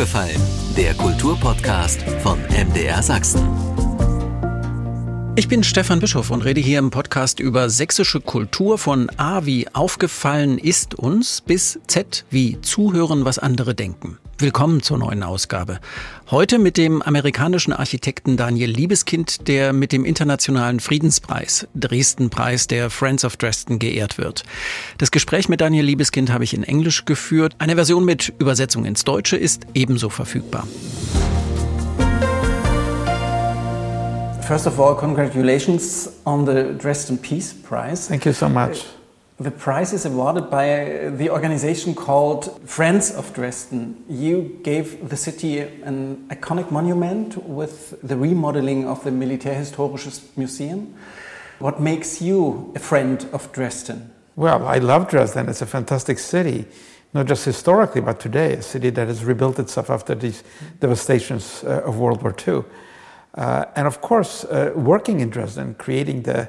aufgefallen? Der Kulturpodcast von MDR Sachsen. Ich bin Stefan Bischof und rede hier im Podcast über sächsische Kultur von A wie aufgefallen ist uns bis Z wie zuhören, was andere denken. Willkommen zur neuen Ausgabe. Heute mit dem amerikanischen Architekten Daniel Liebeskind, der mit dem Internationalen Friedenspreis, Dresden-Preis der Friends of Dresden geehrt wird. Das Gespräch mit Daniel Liebeskind habe ich in Englisch geführt. Eine Version mit Übersetzung ins Deutsche ist ebenso verfügbar. First of all, congratulations on the Dresden Peace Prize. Thank you so much. The prize is awarded by the organization called Friends of Dresden. You gave the city an iconic monument with the remodeling of the Militärhistorisches Museum. What makes you a friend of Dresden? Well, I love Dresden. It's a fantastic city, not just historically, but today, a city that has rebuilt itself after these devastations uh, of World War II. Uh, and of course, uh, working in Dresden, creating the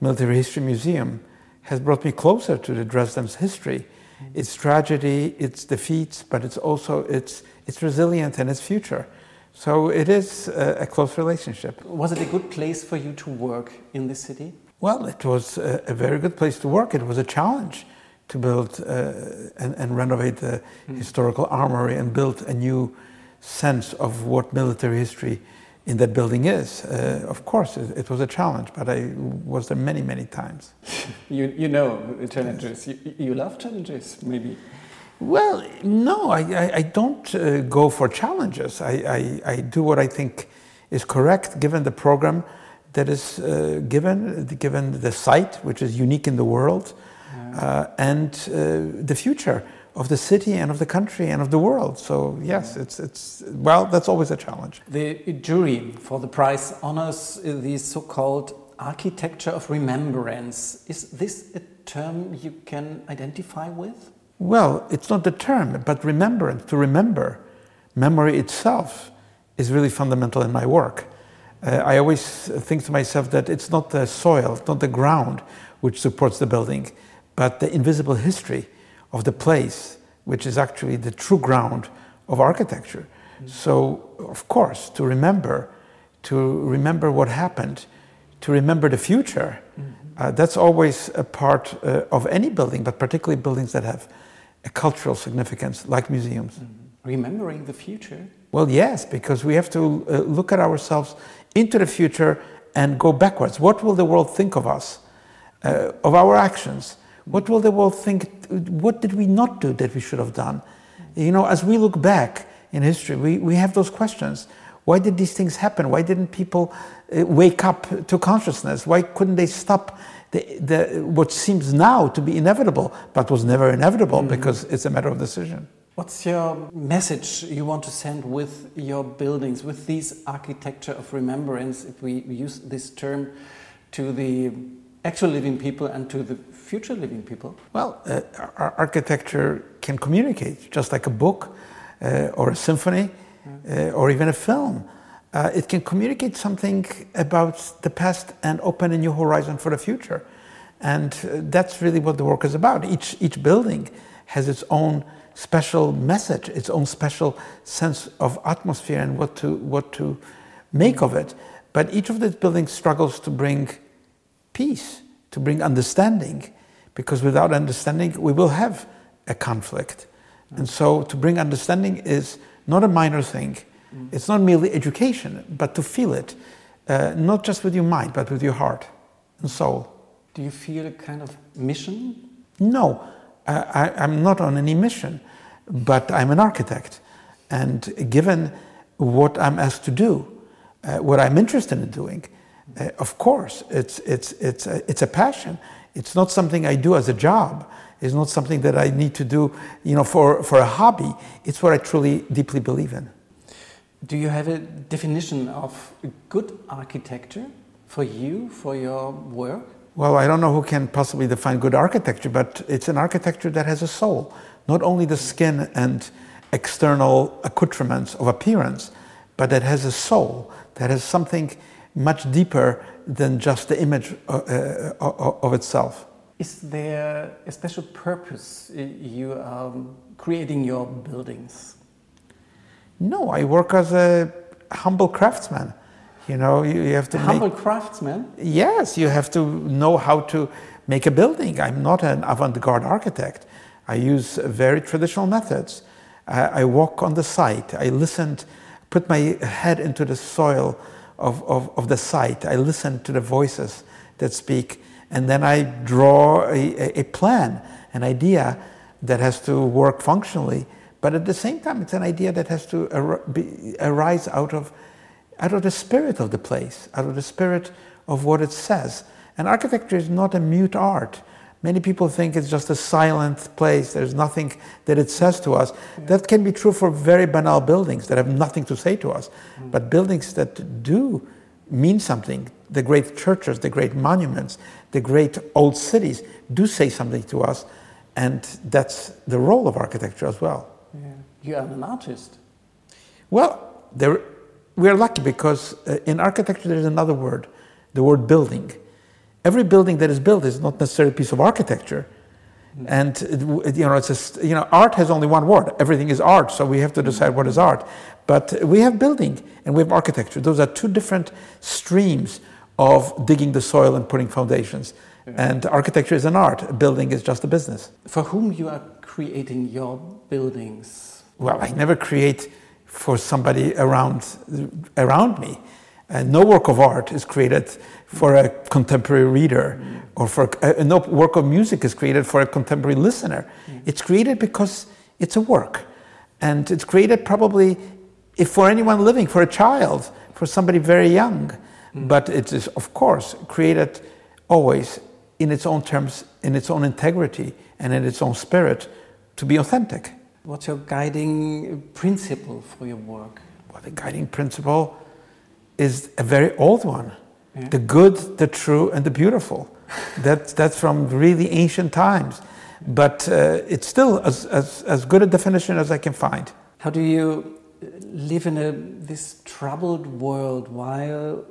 Military History Museum, has brought me closer to the Dresden's history, mm-hmm. its tragedy, its defeats, but it's also its, its resilience and its future. So it is a, a, close relationship. Was it a good place for you to work in the city? Well, it was a, a very good place to work. It was a challenge to build uh, and, and, renovate the mm. historical armory and build a new sense of what military history in that building is. Uh, of course, it, it, was a challenge, but I was there many, many times. you, you know challenges. Yes. You, you, love challenges, maybe? Well, no, I, I, I don't uh, go for challenges. I, I, I, do what I think is correct given the program that is uh, given, given the site, which is unique in the world, yeah. Uh, and uh, the future of the city and of the country and of the world. So yes, it's it's well, that's always a challenge. The jury for the prize honors the so-called architecture of remembrance. Is this a term you can identify with? Well, it's not the term, but remembrance. To remember, memory itself is really fundamental in my work. Uh, I always think to myself that it's not the soil, not the ground which supports the building, but the invisible history of the place, which is actually the true ground of architecture. Mm-hmm. So, of course, to remember, to remember what happened, to remember the future, mm-hmm. uh, that's always a part uh, of any building, but particularly buildings that have a cultural significance, like museums. Mm-hmm. Remembering the future? Well, yes, because we have to uh, look at ourselves into the future and go backwards. What will the world think of us, uh, of our actions? What will the world think? What did we not do that we should have done? You know, as we look back in history, we, we have those questions. Why did these things happen? Why didn't people uh, wake up to consciousness? Why couldn't they stop the, the, what seems now to be inevitable, but was never inevitable mm. because it's a matter of decision? What's your message you want to send with your buildings, with these architecture of remembrance, if we use this term, to the actual living people and to the future living people? Well, uh, architecture can communicate, just like a book uh, or a symphony uh, or even a film. Uh, it can communicate something about the past and open a new horizon for the future. And uh, that's really what the work is about. Each, each building has its own special message, its own special sense of atmosphere and what to, what to make of it. But each of these buildings struggles to bring peace, to bring understanding, because without understanding, we will have a conflict. And so to bring understanding is not a minor thing. Mm. It's not merely education, but to feel it, uh, not just with your mind, but with your heart and soul. Do you feel a kind of mission? No, uh, I, am not on any mission, but I'm an architect. And given what I'm asked to do, uh, what I'm interested in doing, uh, of course, it's, it's, it's, a, it's a passion. It's not something I do as a job. It's not something that I need to do you know, for, for a hobby. It's what I truly, deeply believe in. Do you have a definition of good architecture for you, for your work? Well, I don't know who can possibly define good architecture, but it's an architecture that has a soul. Not only the skin and external accoutrements of appearance, but that has a soul, that has something much deeper than just the image uh, uh, of itself. Is there a special purpose you are creating your buildings? No, I work as a humble craftsman. You know, you, you have to humble make, craftsman. Yes, you have to know how to make a building. I'm not an avant-garde architect. I use very traditional methods. I, I walk on the site. I listened, put my head into the soil of, of, of the site. I listen to the voices that speak, and then I draw a, a plan, an idea that has to work functionally. But at the same time, it's an idea that has to ar- be, arise out of, out of the spirit of the place, out of the spirit of what it says. And architecture is not a mute art. Many people think it's just a silent place, there's nothing that it says to us. That can be true for very banal buildings that have nothing to say to us. But buildings that do mean something, the great churches, the great monuments, the great old cities, do say something to us. And that's the role of architecture as well. Yeah. You are an artist. Well, there, we're lucky because uh, in architecture there's another word, the word building. Every building that is built is not necessarily a piece of architecture. And it, you know, it's a, you know, art has only one word. Everything is art, so we have to decide what is art. But we have building and we have architecture. Those are two different streams of digging the soil and putting foundations. And architecture is an art, building is just a business. For whom you are creating your buildings? Well, I never create for somebody around, around me. And no work of art is created for a contemporary reader, or for uh, no work of music is created for a contemporary listener. It's created because it's a work, and it's created probably if for anyone living, for a child, for somebody very young. But it is, of course, created always in its own terms, in its own integrity, and in its own spirit to be authentic. What's your guiding principle for your work? Well, the guiding principle is a very old one yeah. the good, the true, and the beautiful. that, that's from really ancient times. But uh, it's still as, as, as good a definition as I can find. How do you live in a, this troubled world while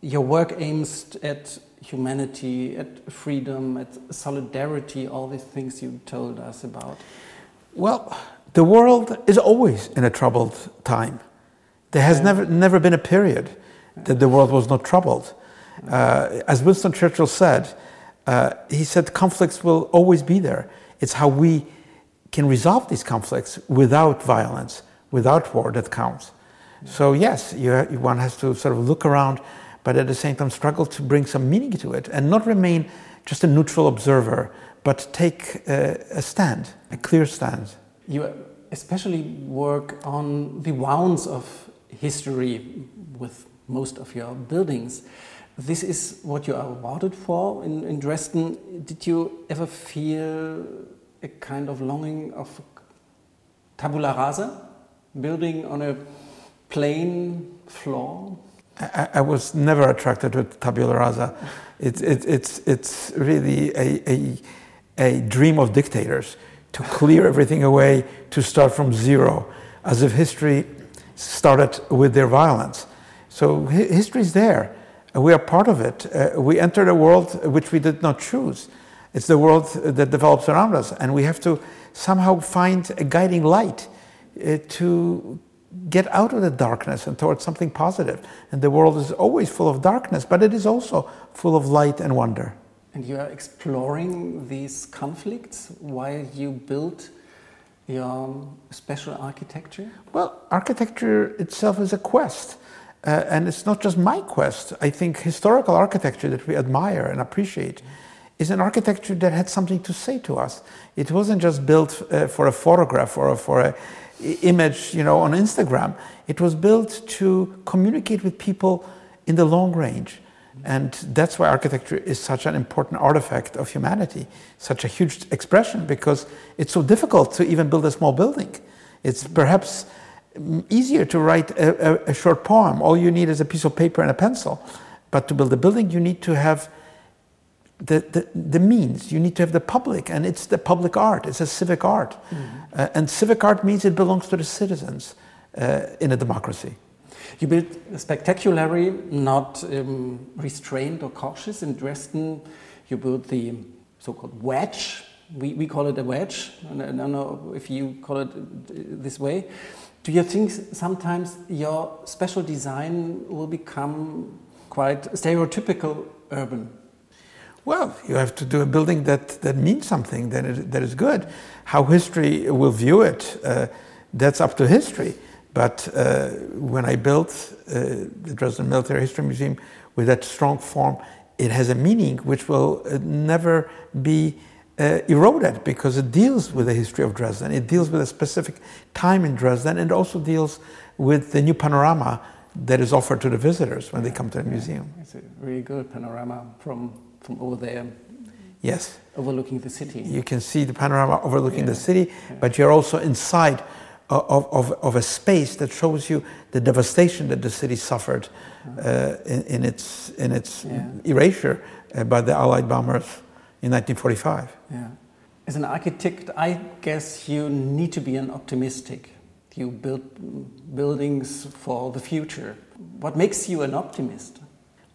your work aims at humanity, at freedom, at solidarity, all these things you told us about? Well, the world is always in a troubled time. There has yeah. never, never been a period that the world was not troubled. Uh, as Winston Churchill said, uh, he said conflicts will always be there. It's how we can resolve these conflicts without violence, without war that counts. So yes, you, one has to sort of look around but at the same time struggle to bring some meaning to it and not remain just a neutral observer, but take a, a stand, a clear stand. You especially work on the wounds of history with most of your buildings. This is what you are awarded for in, in Dresden. Did you ever feel a kind of longing of tabula rasa, building on a plain floor? I, I, was never attracted to tabula rasa. It, it, it's, it's really a, a, a dream of dictators to clear everything away, to start from zero, as if history started with their violence. So history is there. We are part of it. Uh, we entered a world which we did not choose. It's the world that develops around us, and we have to somehow find a guiding light uh, to get out of the darkness and towards something positive. And the world is always full of darkness, but it is also full of light and wonder. And you are exploring these conflicts while you build your special architecture? Well, architecture itself is a quest. Uh, and it's not just my quest. I think historical architecture that we admire and appreciate is an architecture that had something to say to us. It wasn't just built uh, for a photograph or for an image, you know, on Instagram. It was built to communicate with people in the long range. And that's why architecture is such an important artifact of humanity, such a huge expression, because it's so difficult to even build a small building. It's perhaps easier to write a, a, a short poem. All you need is a piece of paper and a pencil. But to build a building, you need to have the, the, the, means. You need to have the public, and it's the public art. It's a civic art. Mm-hmm. Uh, and civic art means it belongs to the citizens uh, in a democracy. You built spectacularly, not um, restrained or cautious. In Dresden, you built the so called wedge We, we call it a wedge, I don't know if you call it this way. Do you think sometimes your special design will become quite stereotypical urban? Well, you have to do a building that, that means something, that is, that is good. How history will view it, uh, that's up to history. But uh, when I built uh, the Dresden Military History Museum with that strong form, it has a meaning which will uh, never be uh, eroded because it deals with the history of Dresden. It deals with a specific time in Dresden and also deals with the new panorama that is offered to the visitors when they come to the museum. It's a really good panorama from, from over there. Yes. Overlooking the city. You can see the panorama overlooking yeah. the city, yeah. but you're also inside of, of, of, a space that shows you the devastation that the city suffered uh, in, in, its, in its yeah. erasure uh, by the Allied bombers in 1945. Yeah. As an architect, I guess you need to be an optimistic. You build buildings for the future. What makes you an optimist?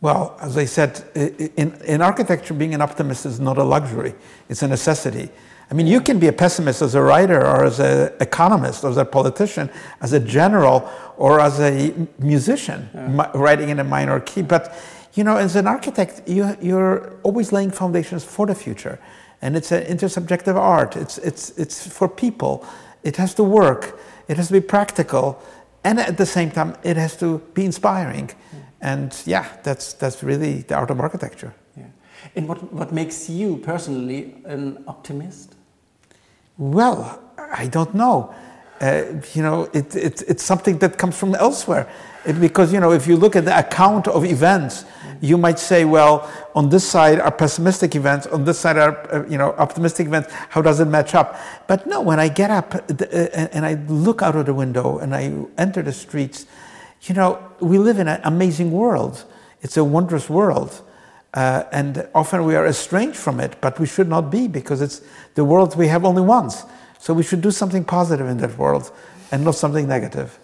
Well, as I said, in, in architecture, being an optimist is not a luxury, it's a necessity. I mean, you can be a pessimist as a writer or as an economist or as a politician, as a general or as a musician yeah. writing in a minor key. But, you know, as an architect, you, you're always laying foundations for the future. And it's an intersubjective art, it's, it's, it's for people. It has to work, it has to be practical, and at the same time, it has to be inspiring. Yeah. And yeah, that's, that's really the art of architecture. Yeah. And what, what makes you personally an optimist? Well, I don't know. Uh, you know, it, it, it's something that comes from elsewhere. It, because, you know, if you look at the account of events, you might say, well, on this side are pessimistic events, on this side are, uh, you know, optimistic events. How does it match up? But no, when I get up uh, and I look out of the window and I enter the streets, you know, we live in an amazing world. It's a wondrous world. Uh, and often we are estranged from it, but we should not be because it's the world we have only once. So we should do something positive in that world and not something negative.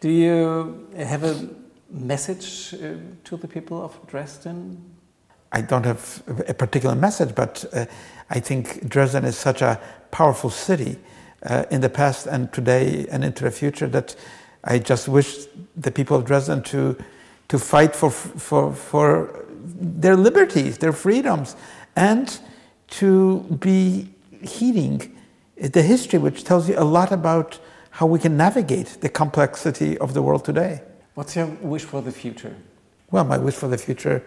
Do you have a message uh, to the people of Dresden? I don't have a particular message, but uh, I think Dresden is such a powerful city uh, in the past and today and into the future that I just wish the people of Dresden to to fight for for for their liberties, their freedoms, and to be heeding the history, which tells you a lot about how we can navigate the complexity of the world today. What's your wish for the future? Well, my wish for the future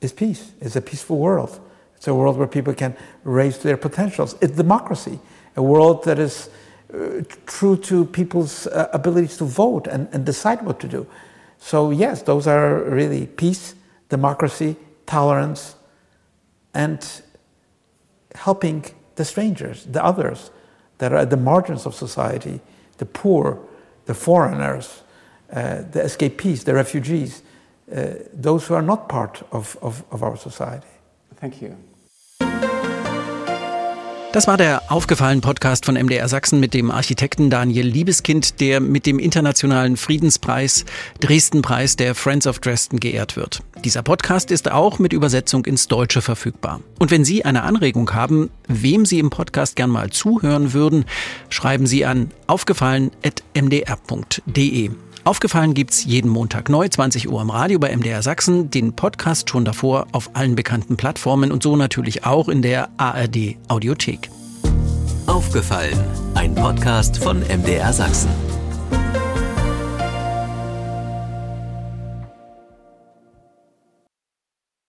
is peace. It's a peaceful world. It's a world where people can raise their potentials. It's democracy, a world that is uh, true to people's uh, abilities to vote and, and decide what to do. So, yes, those are really peace, democracy, tolerance, and helping the strangers, the others that are at the margins of society, the poor, the foreigners, uh, the escapees, the refugees, uh, those who are not part of, of, of our society. Thank you. Das war der aufgefallen Podcast von MDR Sachsen mit dem Architekten Daniel Liebeskind, der mit dem Internationalen Friedenspreis Dresden-Preis der Friends of Dresden geehrt wird. Dieser Podcast ist auch mit Übersetzung ins Deutsche verfügbar. Und wenn Sie eine Anregung haben, wem Sie im Podcast gern mal zuhören würden, schreiben Sie an aufgefallen.mdr.de. Aufgefallen gibt's jeden Montag neu, 20 Uhr im Radio bei MDR Sachsen, den Podcast schon davor auf allen bekannten Plattformen und so natürlich auch in der ARD Audiothek. Aufgefallen, ein Podcast von MDR Sachsen.